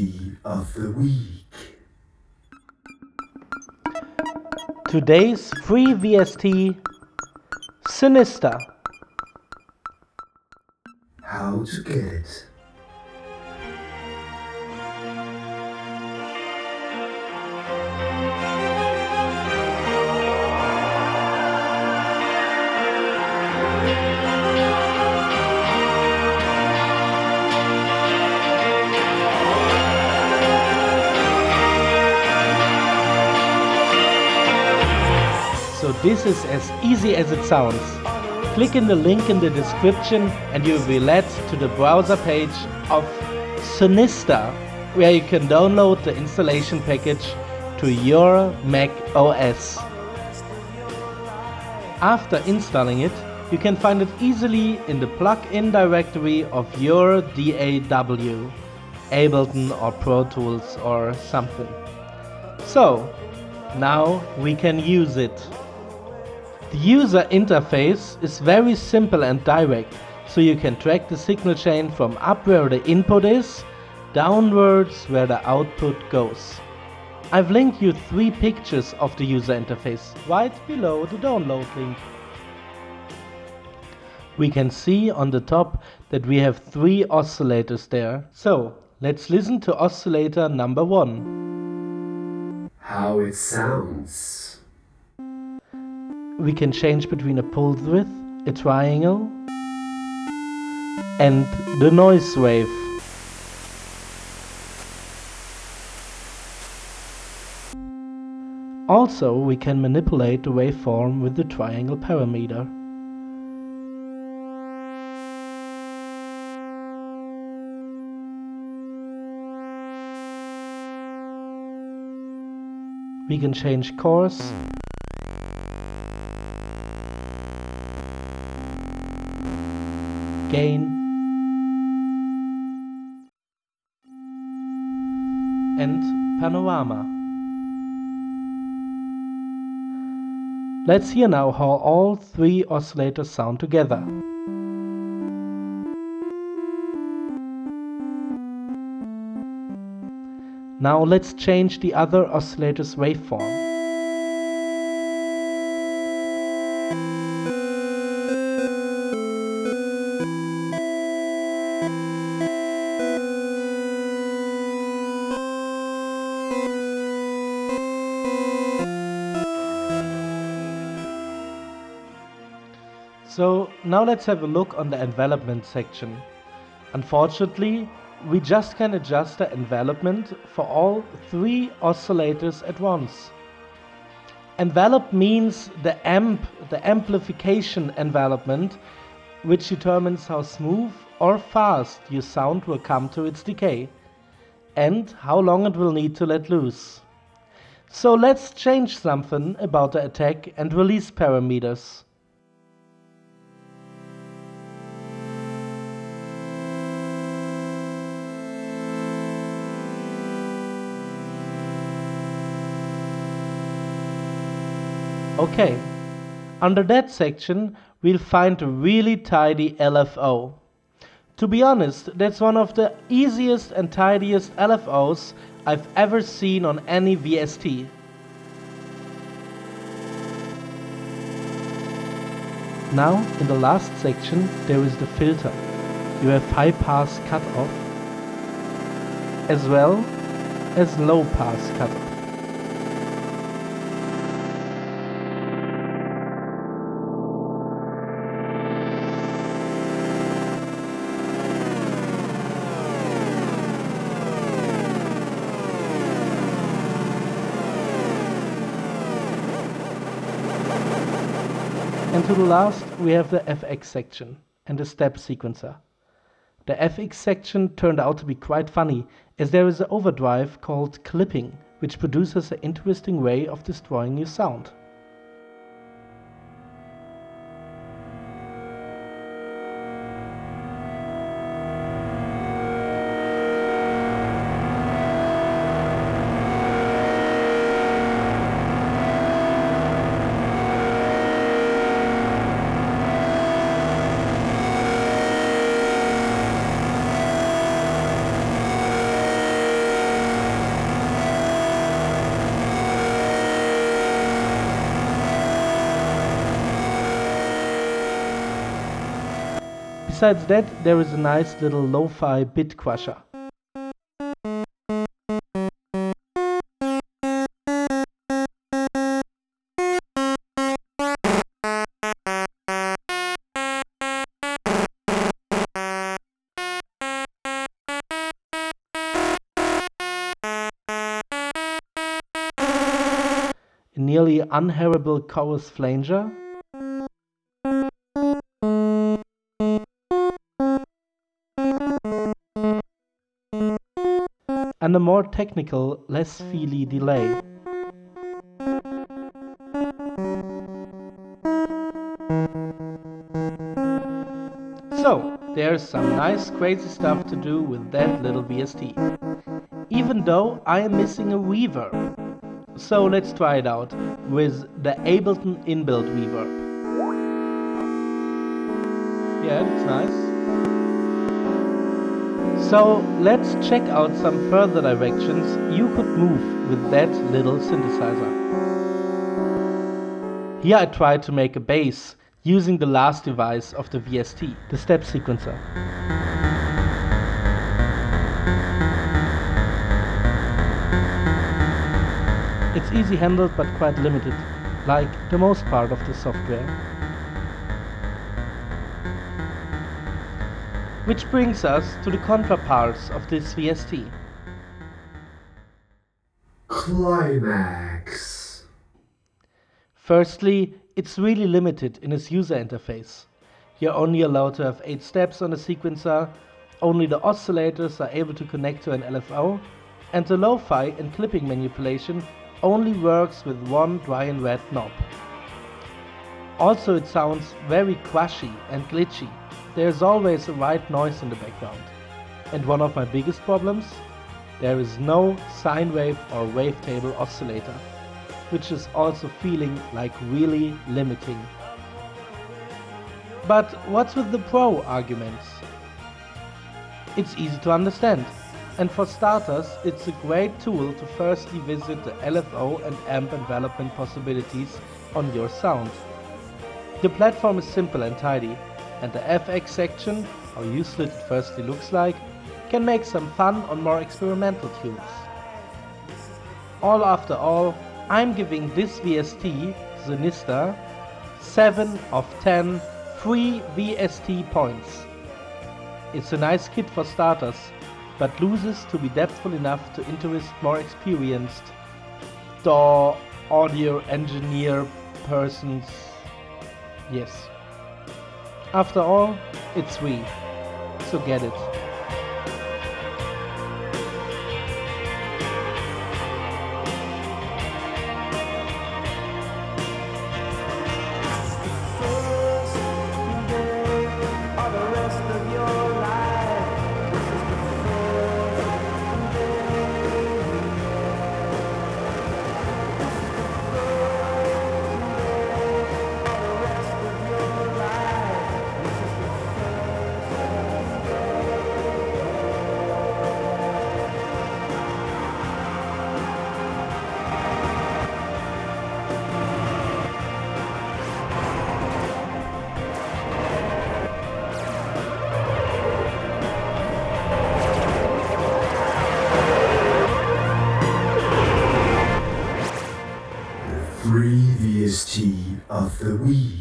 Free of the week. Today's free VST Sinister. How to get it. This is as easy as it sounds. Click in the link in the description and you will be led to the browser page of Sinister where you can download the installation package to your Mac OS. After installing it, you can find it easily in the plugin directory of your DAW, Ableton or Pro Tools or something. So, now we can use it. The user interface is very simple and direct, so you can track the signal chain from up where the input is, downwards where the output goes. I've linked you three pictures of the user interface right below the download link. We can see on the top that we have three oscillators there. So let's listen to oscillator number one. How it sounds. We can change between a pulse width, a triangle, and the noise wave. Also, we can manipulate the waveform with the triangle parameter. We can change coarse, gain, and panorama. Let's hear now how all three oscillators sound together. Now let's change the other oscillator's waveform. So now let's have a look on the envelopment section. Unfortunately, we just can adjust the envelopment for all three oscillators at once. Envelop means the amp, the amplification envelopment, which determines how smooth or fast your sound will come to its decay and how long it will need to let loose. So let's change something about the attack and release parameters. Okay, under that section we'll find a really tidy LFO. To be honest, that's one of the easiest and tidiest LFOs I've ever seen on any VST. Now, in the last section, there is the filter. You have high pass cutoff as well as low pass cutoff. And to the last, we have the FX section and the step sequencer. The FX section turned out to be quite funny, as there is an overdrive called clipping, which produces an interesting way of destroying your sound. Besides that, there is a nice little lo-fi bit crusher. a nearly unhearable chorus flanger, and a more technical, less feely delay. So, there's some nice crazy stuff to do with that little VST. Even though I am missing a reverb. So let's try it out with the Ableton inbuilt reverb. Yeah, that's nice. So let's check out some further directions you could move with that little synthesizer. Here I tried to make a bass using the last device of the VST, the step sequencer. It's easy handled but quite limited, like the most part of the software. Which brings us to the contraparts of this VST. Climax. Firstly, it's really limited in its user interface. You're only allowed to have 8 steps on the sequencer, only the oscillators are able to connect to an LFO, and the lo-fi and clipping manipulation only works with one dry and wet knob. Also it sounds very crashy and glitchy. There is always a white noise in the background. And one of my biggest problems? There is no sine wave or wavetable oscillator, which is also feeling like really limiting. But what's with the pro arguments? It's easy to understand. And for starters, it's a great tool to firstly visit the LFO and amp envelopment possibilities on your sound. The platform is simple and tidy, and the FX section, how useless it firstly looks like, can make some fun on more experimental tunes. All after all, I'm giving this VST, Sinister, 7 of 10 free VST points. It's a nice kit for starters, but loses to be depthful enough to interest more experienced DAW audio engineer persons. Yes. After all, it's free, so get it. The week.